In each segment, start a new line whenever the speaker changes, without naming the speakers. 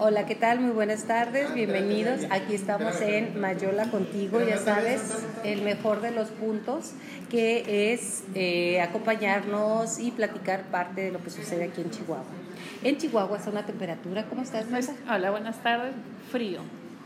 Hola, ¿qué tal? Muy buenas tardes, bienvenidos. Aquí estamos en Mayola contigo, ya sabes, el mejor de los puntos, que es eh, acompañarnos y platicar parte de lo que sucede aquí en Chihuahua. En Chihuahua es una temperatura, ¿cómo estás?
Pues, hola, buenas tardes. Frío.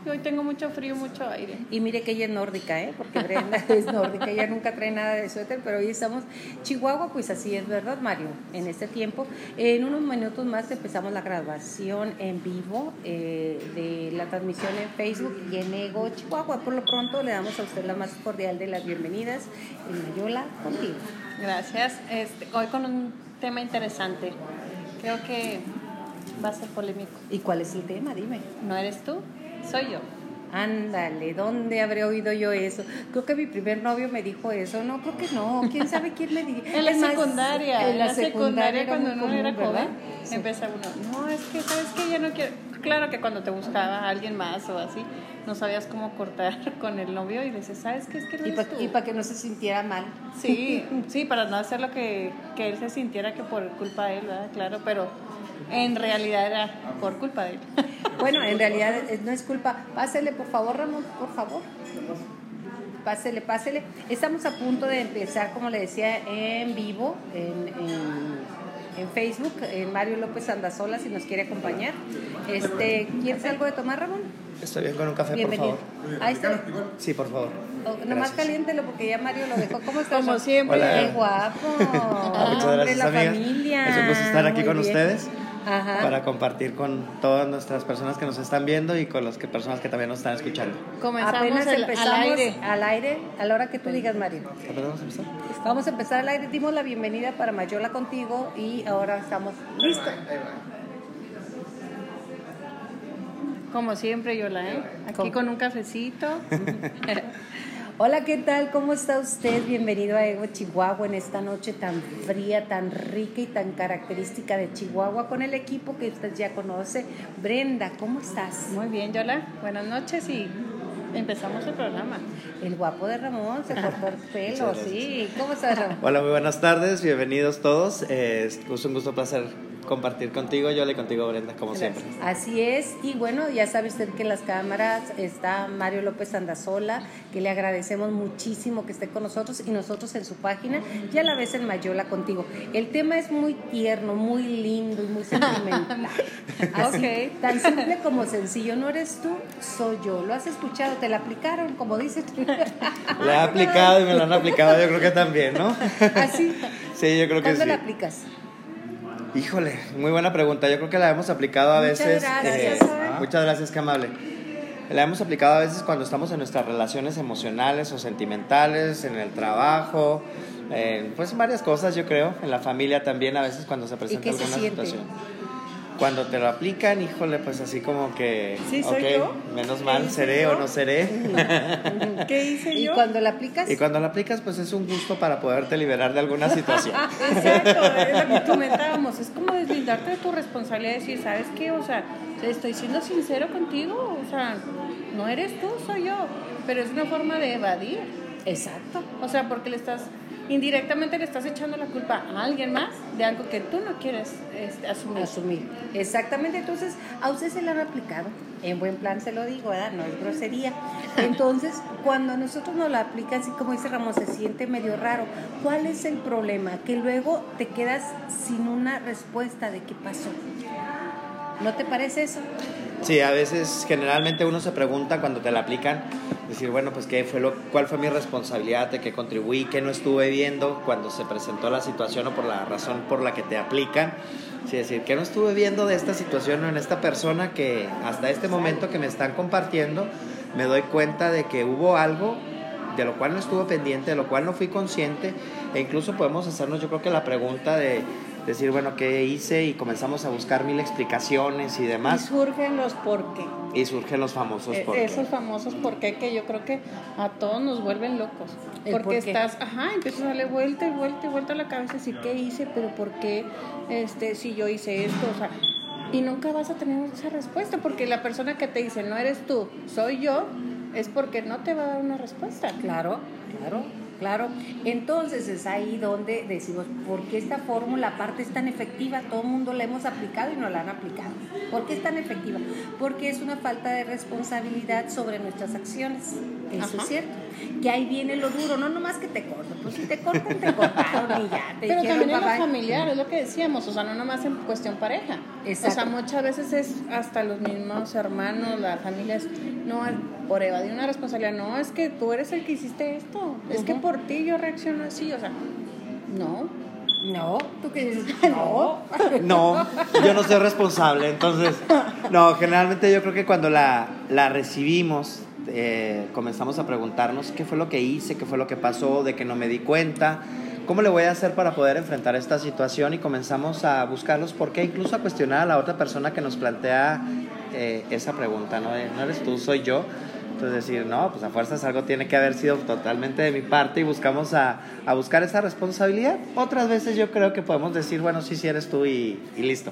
Hoy tengo mucho frío, mucho aire.
Y mire que ella es nórdica, ¿eh? Porque Brenda es nórdica, ella nunca trae nada de suéter, pero hoy estamos Chihuahua, pues así es, ¿verdad, Mario? En este tiempo. En unos minutos más empezamos la grabación en vivo eh, de la transmisión en Facebook y en Ego Chihuahua. Por lo pronto le damos a usted la más cordial de las bienvenidas en Mayola contigo.
Gracias. Este, hoy con un tema interesante. Creo que va a ser polémico.
¿Y cuál es el tema? Dime.
¿No eres tú? Soy yo.
Ándale, ¿dónde habré oído yo eso? Creo que mi primer novio me dijo eso. No, creo que no. ¿Quién sabe quién me dijo?
en la secundaria. En la, secundaria, cuando uno era joven, empieza uno, no, es que, ¿sabes qué? Ya no quiero... Claro que cuando te buscaba a alguien más o así, no sabías cómo cortar con el novio y dices, ¿sabes qué? Es que
no Y para que no se sintiera mal.
Sí, sí, para no hacer lo que, que él se sintiera que por culpa de él, ¿verdad? Claro, pero en realidad era por culpa de él.
Bueno, en realidad no es culpa. Pásele, por favor, Ramón, por favor. Pásele, pásele. Estamos a punto de empezar, como le decía, en vivo, en, en, Facebook, en Mario López Andazola, si nos quiere acompañar. Este, ¿Quieres algo de tomar, Ramón?
Estoy bien con un café, por favor.
Ahí está.
Sí, por favor.
Oh, nomás caliéntelo porque ya Mario lo dejó. ¿Cómo estás?
Como siempre.
Qué guapo.
Muchas gracias, la familia. Es un gusto estar aquí con ustedes para compartir con todas nuestras personas que nos están viendo y con las que, personas que también nos están escuchando.
Comenzamos Apenas empezamos al aire. al aire, a la hora que tú digas, Mario.
vamos a empezar?
Vamos a empezar al aire. Dimos la bienvenida para Mayola contigo y ahora estamos listos.
Como siempre, Yola, ¿eh? Aquí con un cafecito.
Hola, ¿qué tal? ¿Cómo está usted? Bienvenido a Ego Chihuahua en esta noche tan fría, tan rica y tan característica de Chihuahua con el equipo que usted ya conoce. Brenda, ¿cómo estás?
Muy bien, Yola. Buenas noches y empezamos el programa.
El guapo de Ramón se cortó el pelo, sí. ¿Cómo estás, Ramón?
Hola, muy buenas tardes, bienvenidos todos. es un gusto, placer compartir contigo, yo le contigo, Brenda, como siempre.
Así es, y bueno, ya sabe usted que en las cámaras está Mario López Andazola, que le agradecemos muchísimo que esté con nosotros y nosotros en su página, ya la ves en Mayola contigo. El tema es muy tierno, muy lindo y muy sentimental. Así, tan simple como sencillo, no eres tú, soy yo. Lo has escuchado, te la aplicaron, como dices tú.
La he aplicado y me lo han aplicado, yo creo que también, ¿no?
Así.
Sí, yo creo que sí.
¿Cuándo la aplicas?
Híjole, muy buena pregunta. Yo creo que la hemos aplicado a veces.
Gracias,
eh, muchas gracias, qué amable. La hemos aplicado a veces cuando estamos en nuestras relaciones emocionales o sentimentales, en el trabajo, pues en varias cosas, yo creo. En la familia también, a veces cuando se presenta alguna situación cuando te lo aplican, híjole, pues así como que,
sí, soy yo?
menos mal, seré o no seré.
¿Qué hice yo?
¿Y cuando la aplicas?
Y cuando la aplicas, pues es un gusto para poderte liberar de alguna situación.
Exacto, es lo que comentábamos, es como deslindarte de tu responsabilidad y decir, ¿sabes qué? O sea, estoy siendo sincero contigo, o sea, no eres tú, soy yo, pero es una forma de evadir.
Exacto.
O sea, porque le estás indirectamente le estás echando la culpa a alguien más de algo que tú no quieres este, asumir.
Asumir. Exactamente. Entonces, a usted se le han aplicado. En buen plan se lo digo, ¿verdad? No es grosería. Entonces, cuando nosotros nos la aplican, así como dice Ramón, se siente medio raro. ¿Cuál es el problema? Que luego te quedas sin una respuesta de qué pasó. ¿No te parece eso?
Sí, a veces, generalmente uno se pregunta cuando te la aplican, decir, bueno, pues qué fue lo, cuál fue mi responsabilidad, de qué contribuí, qué no estuve viendo cuando se presentó la situación o por la razón por la que te aplican. Sí, decir, qué no estuve viendo de esta situación o en esta persona que hasta este momento que me están compartiendo, me doy cuenta de que hubo algo de lo cual no estuve pendiente, de lo cual no fui consciente, e incluso podemos hacernos yo creo que la pregunta de decir, bueno, ¿qué hice? Y comenzamos a buscar mil explicaciones y demás.
Y surgen los por qué.
Y surgen los famosos por qué.
Esos famosos por qué que yo creo que a todos nos vuelven locos. Porque estás, ajá, empiezas a darle vuelta y vuelta y vuelta a la cabeza y decir, ¿qué hice? Pero ¿por qué? Este, si yo hice esto, o sea, y nunca vas a tener esa respuesta porque la persona que te dice, no eres tú, soy yo, es porque no te va a dar una respuesta.
Claro, claro. Claro. Entonces es ahí donde decimos, ¿por qué esta fórmula aparte es tan efectiva? Todo el mundo la hemos aplicado y no la han aplicado. ¿Por qué es tan efectiva? Porque es una falta de responsabilidad sobre nuestras acciones. Eso es cierto. Que ahí viene lo duro, no nomás que te corten, pues si te cortan, te cortaron y ya. Te
Pero también en lo familiar, es lo que decíamos, o sea, no nomás en cuestión pareja. Exacto. O sea, muchas veces es hasta los mismos hermanos, las familias, no, por evadir una responsabilidad, no, es que tú eres el que hiciste esto, es que por ti yo reacciono así, o sea, no.
No, tú qué dices,
no. No, yo no soy responsable, entonces, no, generalmente yo creo que cuando la, la recibimos, eh, comenzamos a preguntarnos qué fue lo que hice, qué fue lo que pasó, de que no me di cuenta, cómo le voy a hacer para poder enfrentar esta situación y comenzamos a buscarlos por qué, incluso a cuestionar a la otra persona que nos plantea eh, esa pregunta, ¿no? no eres tú, soy yo. Entonces decir, no, pues a fuerzas algo tiene que haber sido totalmente de mi parte y buscamos a, a buscar esa responsabilidad. Otras veces yo creo que podemos decir, bueno, sí, sí eres tú y, y listo.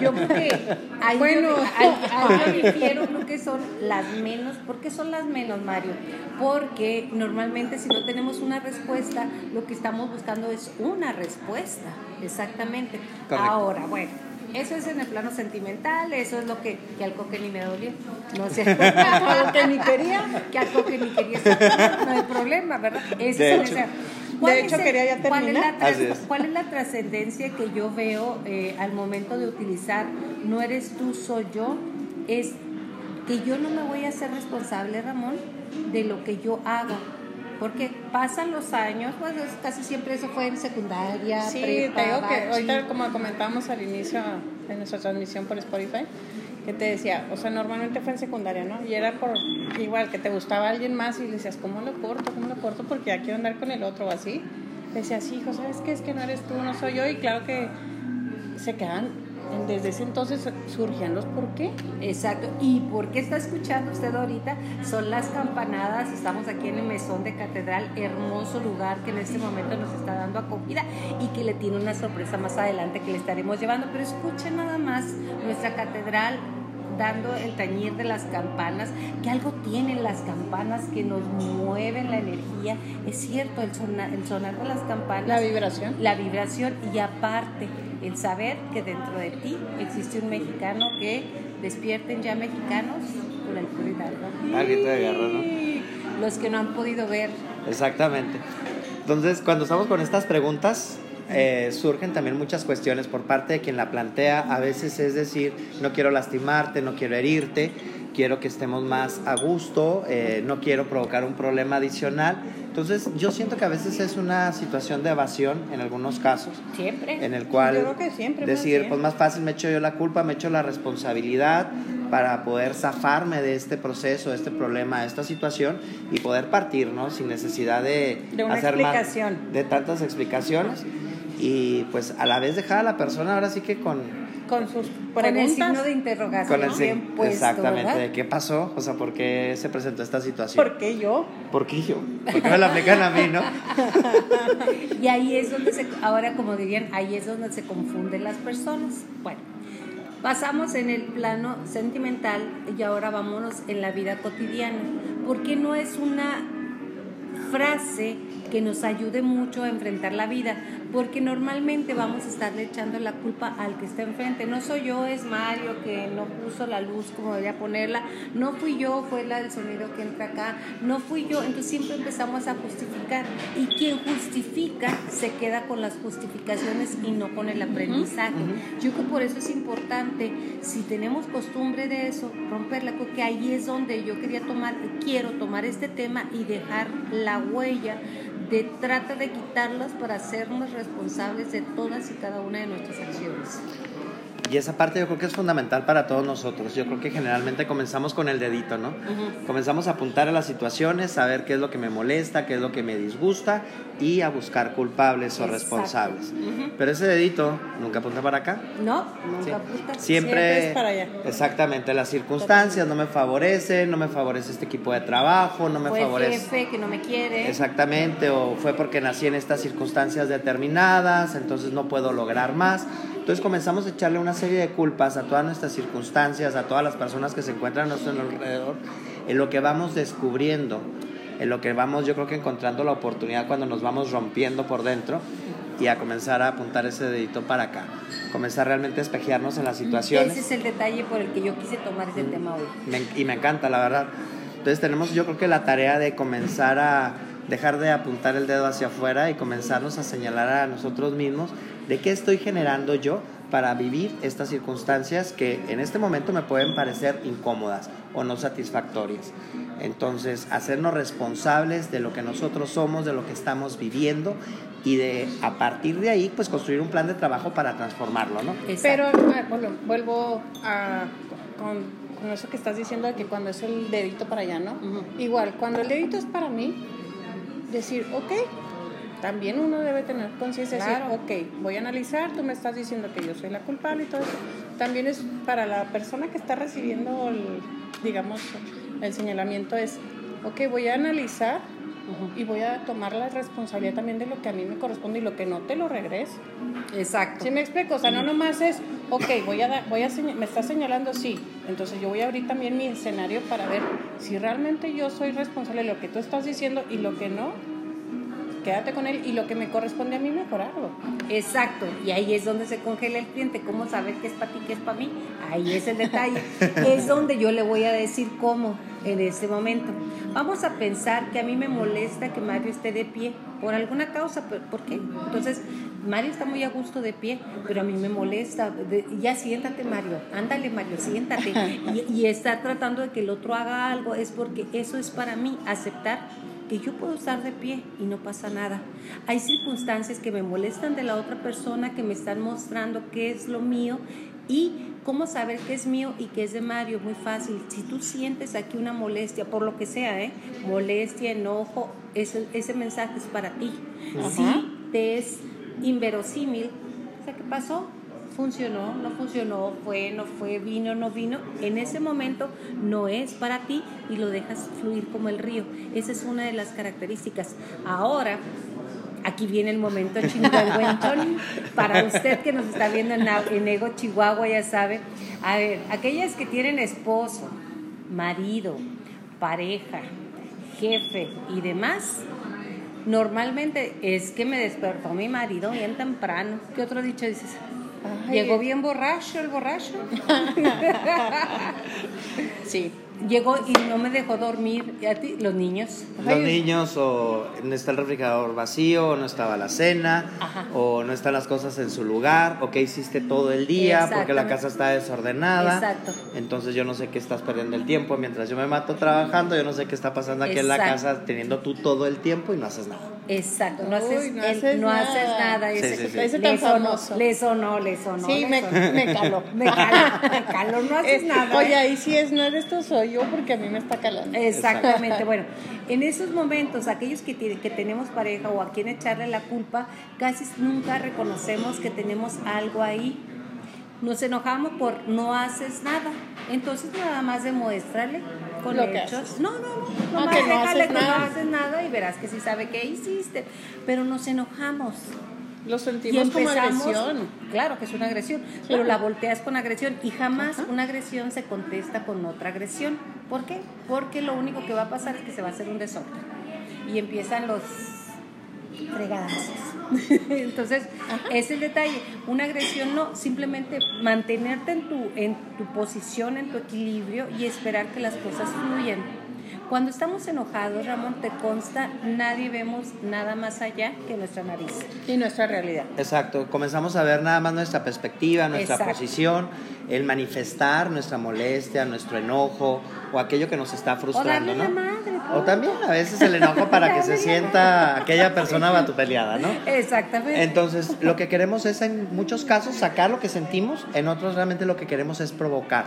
Yo creo que ahí bueno. yo, difiero, creo que son las menos. ¿Por qué son las menos, Mario? Porque normalmente si no tenemos una respuesta, lo que estamos buscando es una respuesta, exactamente. Ahora, bueno eso es en el plano sentimental, eso es lo que, que al coque ni me dolió. No sé, que ni quería, que al coque ni quería no hay problema, ¿verdad?
Eso de hecho, de hecho quería ya terminar.
¿Cuál es la, trascendencia que yo veo eh, al momento de utilizar no eres tú, soy yo? Es que yo no me voy a hacer responsable, Ramón, de lo que yo hago porque pasan los años, pues casi siempre eso fue en secundaria,
sí, prepa, te digo que ahorita como comentábamos al inicio de nuestra transmisión por Spotify, que te decía, o sea, normalmente fue en secundaria, ¿no? Y era por igual que te gustaba alguien más y le decías, ¿cómo lo corto? ¿Cómo lo corto? Porque ya quiero andar con el otro o así. Decías, hijo, ¿sabes qué? Es que no eres tú, no soy yo. Y claro que se quedan desde ese entonces surgían los por qué.
Exacto. ¿Y por qué está escuchando usted ahorita? Son las campanadas. Estamos aquí en el Mesón de Catedral, hermoso lugar que en este momento nos está dando acogida y que le tiene una sorpresa más adelante que le estaremos llevando. Pero escuchen nada más nuestra catedral dando el tañir de las campanas, que algo tienen las campanas que nos mueven la energía. Es cierto, el sonar, el sonar de las campanas.
La vibración.
La vibración y aparte el saber que dentro de ti existe un mexicano que despierten ya mexicanos por el
Hidalgo. de guerra, ¿no?
Los que no han podido ver.
Exactamente. Entonces, cuando estamos con estas preguntas, eh, surgen también muchas cuestiones por parte de quien la plantea. A veces es decir, no quiero lastimarte, no quiero herirte, quiero que estemos más a gusto, eh, no quiero provocar un problema adicional. Entonces, yo siento que a veces es una situación de evasión en algunos casos.
Siempre.
En el cual decir, pues más fácil me echo yo la culpa, me echo la responsabilidad para poder zafarme de este proceso, de este problema, de esta situación y poder partir, ¿no? Sin necesidad de,
de una hacer explicación.
de tantas explicaciones. Y pues a la vez dejar a la persona ahora sí que con
con sus preguntas. Con el signo de interrogación. Con el
puesto, Exactamente, de qué pasó, o sea, por qué se presentó esta situación.
¿Por qué yo?
¿Por qué yo? ¿Por qué me la aplican a mí, no?
y ahí es donde se, ahora como dirían, ahí es donde se confunden las personas. Bueno, pasamos en el plano sentimental y ahora vámonos en la vida cotidiana, porque no es una frase que nos ayude mucho a enfrentar la vida, porque normalmente vamos a estarle echando la culpa al que está enfrente. No soy yo, es Mario que no puso la luz como debería ponerla, no fui yo, fue la del sonido que entra acá, no fui yo, entonces siempre empezamos a justificar y quien justifica se queda con las justificaciones y no con el aprendizaje. Yo creo que por eso es importante, si tenemos costumbre de eso, romperla, porque ahí es donde yo quería tomar, quiero tomar este tema y dejar la huella de trata de quitarlas para hacernos responsables de todas y cada una de nuestras acciones.
Y esa parte yo creo que es fundamental para todos nosotros. Yo creo que generalmente comenzamos con el dedito, ¿no? Comenzamos a apuntar a las situaciones, a ver qué es lo que me molesta, qué es lo que me disgusta y a buscar culpables o responsables. Pero ese dedito nunca apunta para acá.
No, nunca apunta.
Siempre, es para allá. Exactamente, las circunstancias no me favorecen, no me favorece este equipo de trabajo, no me favorece.
El jefe que no me quiere.
Exactamente, o fue porque nací en estas circunstancias determinadas, entonces no puedo lograr más. Entonces comenzamos a echarle una serie de culpas a todas nuestras circunstancias, a todas las personas que se encuentran a nuestro alrededor, en lo que vamos descubriendo en lo que vamos yo creo que encontrando la oportunidad cuando nos vamos rompiendo por dentro y a comenzar a apuntar ese dedito para acá, comenzar realmente a espejearnos en las situaciones.
Ese es el detalle por el que yo quise tomar ese tema hoy.
y me encanta, la verdad. Entonces tenemos yo creo que la tarea de comenzar a dejar de apuntar el dedo hacia afuera y comenzarnos a señalar a nosotros mismos de qué estoy generando yo para vivir estas circunstancias que en este momento me pueden parecer incómodas o no satisfactorias. Entonces, hacernos responsables de lo que nosotros somos, de lo que estamos viviendo y de a partir de ahí pues construir un plan de trabajo para transformarlo, ¿no?
Pero bueno, vuelvo a con, eso que estás diciendo de que cuando es el dedito para allá, ¿no? Igual, cuando el dedito es para mí, decir, ok, también uno debe tener conciencia de decir, ok, voy a analizar, tú me estás diciendo que yo soy la culpable y todo eso. También es para la persona que está recibiendo, el, digamos, el señalamiento es, ok, voy a analizar y voy a tomar la responsabilidad también de lo que a mí me corresponde y lo que no te lo regreso.
Exacto.
¿Sí me explico? O sea, no nomás es, ok, voy a, voy a me está señalando, sí, entonces yo voy a abrir también mi escenario para ver si realmente yo soy responsable de lo que tú estás diciendo y lo que no, quédate con él y lo que me corresponde a mí mejorarlo.
Exacto, y ahí es donde se congela el cliente, cómo saber qué es para ti, qué es para mí, ahí es el detalle, es donde yo le voy a decir cómo en ese momento. Vamos a pensar que a mí me molesta que Mario esté de pie por alguna causa, ¿por qué? Entonces, Mario está muy a gusto de pie, pero a mí me molesta. ya siéntate, Mario, ándale, Mario, siéntate. Y, y está tratando de que el otro haga algo, es porque eso es para mí, aceptar que yo puedo estar de pie y no pasa nada. Hay circunstancias que me molestan de la otra persona que me están mostrando qué es lo mío y cómo saber qué es mío y qué es de Mario. Muy fácil. Si tú sientes aquí una molestia, por lo que sea, ¿eh? molestia, enojo, ese, ese mensaje es para ti. Si te es inverosímil, ¿qué pasó? Funcionó, no funcionó, fue, no fue, vino, no vino, en ese momento no es para ti y lo dejas fluir como el río. Esa es una de las características. Ahora, aquí viene el momento chingüengüenchón para usted que nos está viendo en, en Ego Chihuahua, ya sabe. A ver, aquellas que tienen esposo, marido, pareja, jefe y demás, normalmente es que me despertó mi marido bien temprano. ¿Qué otro dicho dices? Llegó bien borracho el borracho.
sí
llegó y no me dejó dormir. ¿Y a ti? ¿Los niños?
Los niños, o no está el refrigerador vacío, o no estaba la cena, o no están las cosas en su lugar, o qué hiciste todo el día porque la casa está desordenada.
Exacto.
Entonces yo no sé qué estás perdiendo el tiempo mientras yo me mato trabajando, yo no sé qué está pasando aquí en la casa teniendo tú todo el tiempo y no haces nada.
Exacto, no haces, no haces no nada. Haces nada.
Sí, sí, sí. tan famoso.
Le sonó, le sonó.
Sí, me, me, caló.
me caló, me caló, no haces nada.
Oye, ¿eh? ahí sí es, no eres tú, soy yo porque a mí me está calando.
Exactamente. bueno, en esos momentos, aquellos que, que tenemos pareja o a quien echarle la culpa, casi nunca reconocemos que tenemos algo ahí. Nos enojamos por no haces nada. Entonces, nada más demuéstrale con Lo hechos. No, no, no. no, déjale que no haces nada y verás que sí sabe qué hiciste. Pero nos enojamos.
Lo sentimos como agresión.
Claro que es una agresión, pero la volteas con agresión y jamás una agresión se contesta con otra agresión. ¿Por qué? Porque lo único que va a pasar es que se va a hacer un desorden. Y empiezan los fregadazos. Entonces, es el detalle. Una agresión no, simplemente mantenerte en tu, en tu posición, en tu equilibrio y esperar que las cosas fluyan cuando estamos enojados, Ramón, te consta, nadie vemos nada más allá que nuestra nariz.
Y nuestra realidad.
Exacto, comenzamos a ver nada más nuestra perspectiva, nuestra posición, el manifestar nuestra molestia, nuestro enojo o aquello que nos está frustrando,
o
¿no?
madre,
o también a veces el enojo para que se sienta aquella persona batupeleada, ¿no?
Exactamente.
Entonces, lo que queremos es en muchos casos sacar lo que sentimos, en otros realmente lo que queremos es provocar.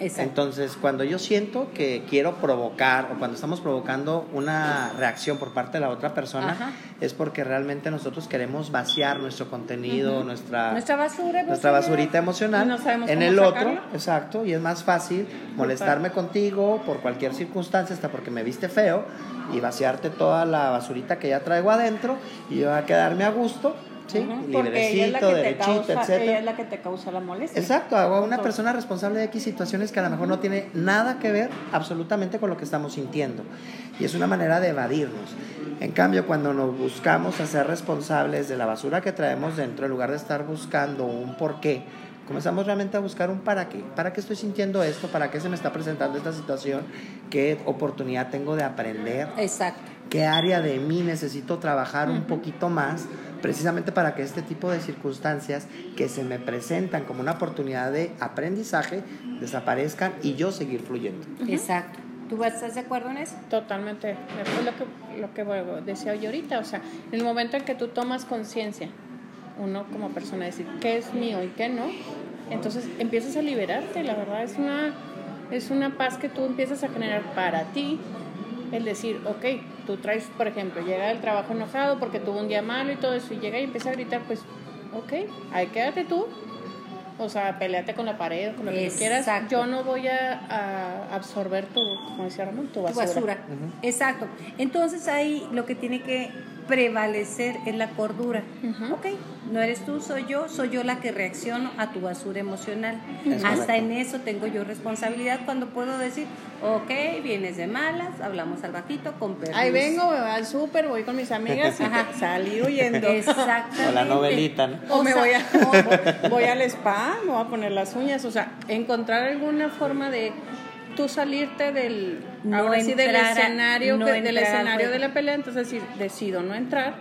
Entonces, cuando yo siento que quiero provocar o cuando estamos provocando una reacción por parte de la otra persona, es porque realmente nosotros queremos vaciar nuestro contenido, nuestra,
nuestra basura,
nuestra basurita emocional en el otro, exacto, y es más fácil molestarme contigo por cualquier circunstancia, hasta porque me viste feo y vaciarte toda la basurita que ya traigo adentro y yo a quedarme a gusto ¿sí?
Es la que te causa, Ella es la que te causa la molestia.
Exacto, hago a una persona responsable de X situaciones que a lo mejor no tiene nada que ver absolutamente con lo que estamos sintiendo. Y es una manera de evadirnos. En cambio, cuando nos buscamos a ser responsables de la basura que traemos dentro, en lugar de estar buscando un por qué, comenzamos realmente a buscar un para qué. ¿Para qué estoy sintiendo esto? ¿Para qué se me está presentando esta situación? ¿Qué oportunidad tengo de aprender?
Exacto.
¿Qué área de mí necesito trabajar un poquito más? Precisamente para que este tipo de circunstancias que se me presentan como una oportunidad de aprendizaje desaparezcan y yo seguir fluyendo.
Exacto. ¿Tú estás de acuerdo en eso?
Totalmente. Es lo que, lo que decía yo ahorita. O sea, en el momento en que tú tomas conciencia, uno como persona, decir qué es mío y qué no, entonces empiezas a liberarte. La verdad es una, es una paz que tú empiezas a generar para ti el decir, ok, tú traes, por ejemplo, llega del trabajo enojado porque tuvo un día malo y todo eso, y llega y empieza a gritar, pues, ok, ahí quédate tú, o sea, peleate con la pared, con lo que quieras. Yo no voy a, absorber tu, como decía Ramón, tu basura.
Exacto. Entonces ahí lo que tiene que prevalecer es la cordura. Ok, no eres tú, soy yo, soy yo la que reacciono a tu basura emocional. Hasta en eso tengo yo responsabilidad cuando puedo decir, ok, vienes de malas, hablamos al ratito, con permiso.
Ahí vengo, me voy al súper, voy con mis amigas y salí huyendo.
Exactamente.
O la novelita, ¿no?
O, me voy, a, voy al spa, me voy a poner las uñas, o sea, encontrar alguna forma de tú salirte del, no del escenario, del escenario de la pelea, entonces decir, decido no entrar,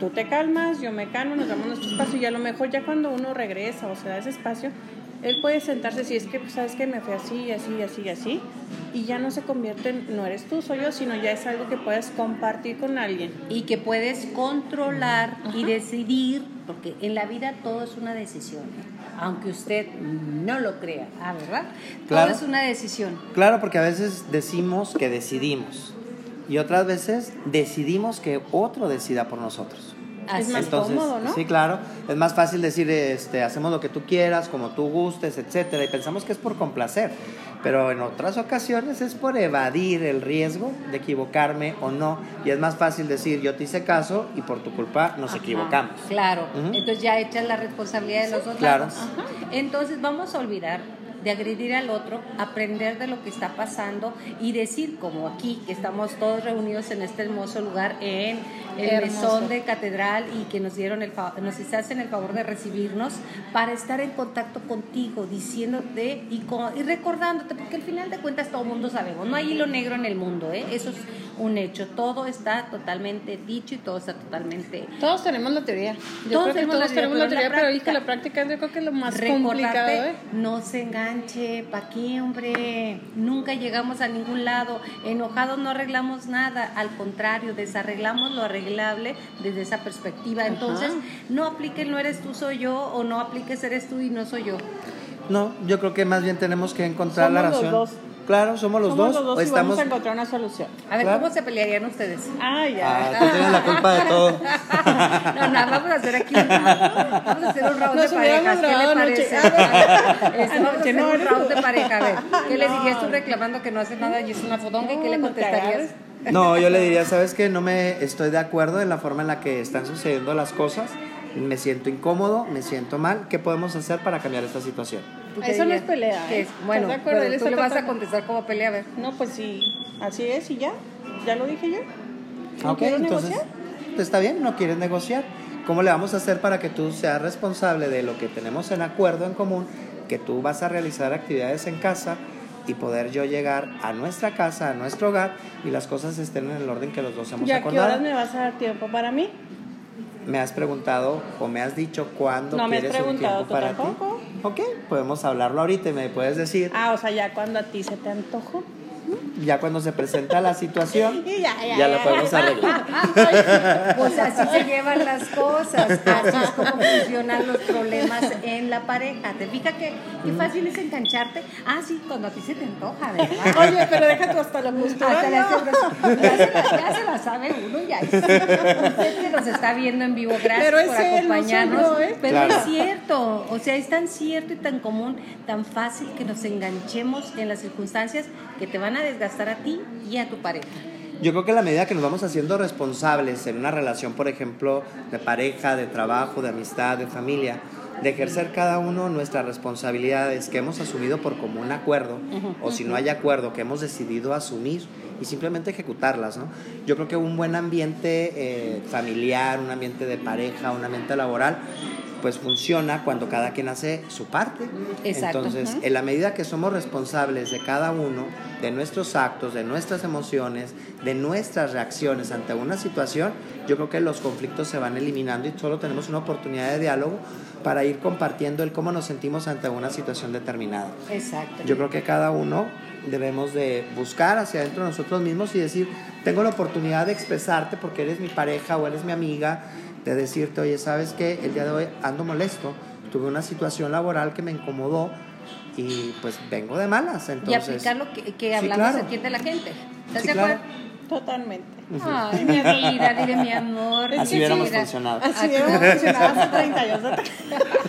tú te calmas, yo me calmo, nos damos nuestro espacio y a lo mejor ya cuando uno regresa o se da ese espacio, él puede sentarse si es que, pues, sabes que me fue así, así, así, así, y ya no se convierte en, no eres tú, soy yo, sino ya es algo que puedes compartir con alguien.
Y que puedes controlar y decidir, porque en la vida todo es una decisión. aunque usted no lo crea, ¿ah, verdad? Todo es una decisión.
Claro, porque a veces decimos que decidimos y otras veces decidimos que otro decida por nosotros.
Es más cómodo, ¿no?
Sí, claro. Es más fácil decir, este, hacemos lo que tú quieras, como tú gustes, etcétera, y pensamos que es por complacer pero en otras ocasiones es por evadir el riesgo de equivocarme o no. Y es más fácil decir, yo te hice caso y por tu culpa nos equivocamos.
Claro, entonces ya echas la responsabilidad de los dos
claro.
Entonces vamos a olvidar de agredir al otro, aprender de lo que está pasando y decir, como aquí, que estamos todos reunidos en este hermoso lugar, en el mesón de catedral y que nos dieron el nos hacen el favor de recibirnos para estar en contacto contigo, diciéndote y, y recordándote, porque al final de cuentas todo el mundo sabemos, no hay hilo negro en el mundo, ¿eh? eso es un hecho, todo está totalmente dicho y todo está totalmente...
Todos tenemos la teoría. todos, tenemos, la teoría, pero, la práctica yo creo que es lo más complicado. ¿eh?
No se enganche, ¿para qué, hombre? Nunca llegamos a ningún lado, enojados no arreglamos nada, al contrario, desarreglamos lo arreglable desde esa perspectiva. Entonces, no aplique no eres tú, soy yo, o no apliques eres tú y no soy yo.
No, yo creo que más bien tenemos que encontrar la razón. Claro, somos los dos.
Los dos y estamos... vamos a encontrar una solución.
A ver, ¿cómo se pelearían ustedes?
Ah, ya.
Ah, tú tienes la culpa de todo.
no, nada, vamos a hacer aquí un round. Vamos a hacer un round de parejas. ¿Qué le parece? Este, vamos a hacer un round de pareja. A ver, ¿qué le dirías tú reclamando que no hace nada y es una fodonga? ¿Y qué le contestarías?
No, yo le diría, ¿sabes qué? No me estoy de acuerdo en la forma en la que están sucediendo las cosas. Me siento incómodo, me siento mal. ¿Qué podemos hacer para cambiar esta situación?
Eso no es pelea. ¿eh?
Bueno, pero tú le vas a contestar como pelea, a ver.
No, pues sí, así es y ya. Ya lo dije yo.
¿No okay, entonces, negociar? Está bien, no quieres negociar. ¿Cómo le vamos a hacer para que tú seas responsable de lo que tenemos en acuerdo en común? Que tú vas a realizar actividades en casa y poder yo llegar a nuestra casa, a nuestro hogar y las cosas estén en el orden que los dos hemos acordado.
¿Y a qué horas me vas a dar tiempo para mí?
Me has preguntado o me has dicho cuándo no quieres un tiempo para ti. Ok, podemos hablarlo ahorita y me puedes decir.
Ah, o sea, ya cuando a ti se te antojó.
Ya cuando se presenta la situación, ya, la podemos arreglar.
Pues así se llevan las cosas, así es como funcionan los problemas en la pareja. ¿Te fijas que qué fácil es engancharte? Ah, sí, cuando a ti se te antoja, ¿verdad?
Oye, pero déjate hasta la postura.
ya, se la, sabe uno, ya. Usted que nos está viendo en vivo, gracias por acompañarnos. ¿eh? Pero es cierto, o sea, es tan cierto y tan común, tan fácil que nos enganchemos en las circunstancias que te van a desgastar a ti y a tu pareja.
Yo creo que a la medida que nos vamos haciendo responsables en una relación, por ejemplo, de pareja, de trabajo, de amistad, de familia, de ejercer cada uno nuestras responsabilidades que hemos asumido por común acuerdo, o si no hay acuerdo, que hemos decidido asumir y simplemente ejecutarlas. ¿no? Yo creo que un buen ambiente eh, familiar, un ambiente de pareja, un ambiente laboral, pues funciona cuando cada quien hace su parte.
Exacto.
Entonces, en la medida que somos responsables de cada uno, de nuestros actos, de nuestras emociones, de nuestras reacciones ante una situación, yo creo que los conflictos se van eliminando y solo tenemos una oportunidad de diálogo para ir compartiendo el cómo nos sentimos ante una situación determinada.
Exacto.
Yo creo que cada uno debemos de buscar hacia adentro de nosotros mismos y decir, tengo la oportunidad de expresarte porque eres mi pareja o eres mi amiga, de decirte, oye, ¿sabes qué? El día de hoy ando molesto, tuve una situación laboral que me incomodó y pues vengo de malas. Entonces,
y aplicar lo que, que hablamos aquí de la gente. ¿Estás
Sí,
de
claro.
Totalmente.
Ay, mi vida, dile mi amor.
Así
Sí,
hubiéramos
mira.
funcionado.
Así hubiera funcionado hace 30 años.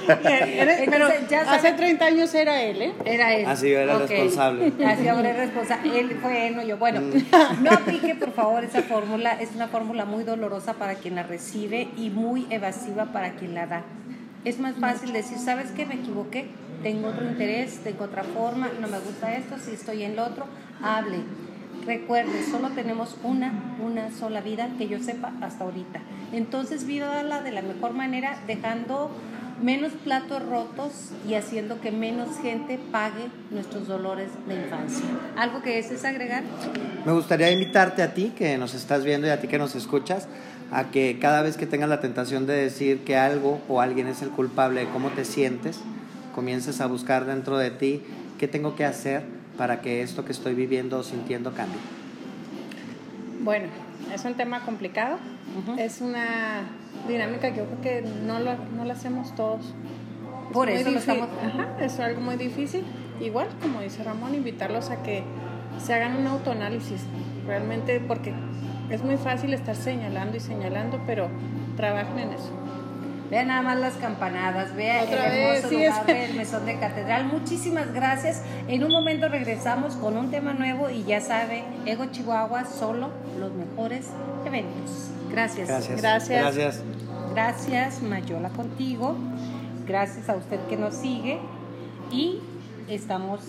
Pero hace
saben-
30 años era él, ¿eh?
Era él.
Así era el
Ok.
responsable.
Así ahora es responsable. Él fue él, no yo. Bueno,
Mm.
no aplique por favor esa fórmula. Es una fórmula muy dolorosa para quien la recibe y muy evasiva para quien la da. Es más fácil decir, ¿sabes qué? Me equivoqué. Tengo otro interés, tengo otra forma, no me gusta esto, si estoy en lo otro, hable. Recuerde, solo tenemos una, una sola vida que yo sepa hasta ahorita. Entonces, vívala de la mejor manera, dejando menos platos rotos y haciendo que menos gente pague nuestros dolores de infancia. ¿Algo que desees agregar?
Me gustaría invitarte a ti que nos estás viendo y a ti que nos escuchas a que cada vez que tengas la tentación de decir que algo o alguien es el culpable de cómo te sientes, comiences a buscar dentro de ti qué tengo que hacer para que esto que estoy viviendo o sintiendo cambie.
Bueno, es un tema complicado. Es una dinámica que yo creo que no lo, no lo hacemos todos.
Por
muy
eso lo
difícil.
estamos-
Ajá, es algo muy difícil. Igual, como dice Ramón, invitarlos a que se hagan un autoanálisis. Realmente, porque es muy fácil estar señalando y señalando, pero trabajen en eso.
Vea nada más las campanadas, vea
Otra
el
vez,
hermoso
sí,
lugar
es-
del mesón de catedral. Muchísimas gracias. En un momento regresamos con un tema nuevo y ya sabe, Ego Chihuahua, solo los mejores eventos. Gracias.
Gracias.
Gracias.
Gracias.
Gracias, Mayola, contigo. Gracias a usted que nos sigue. Y estamos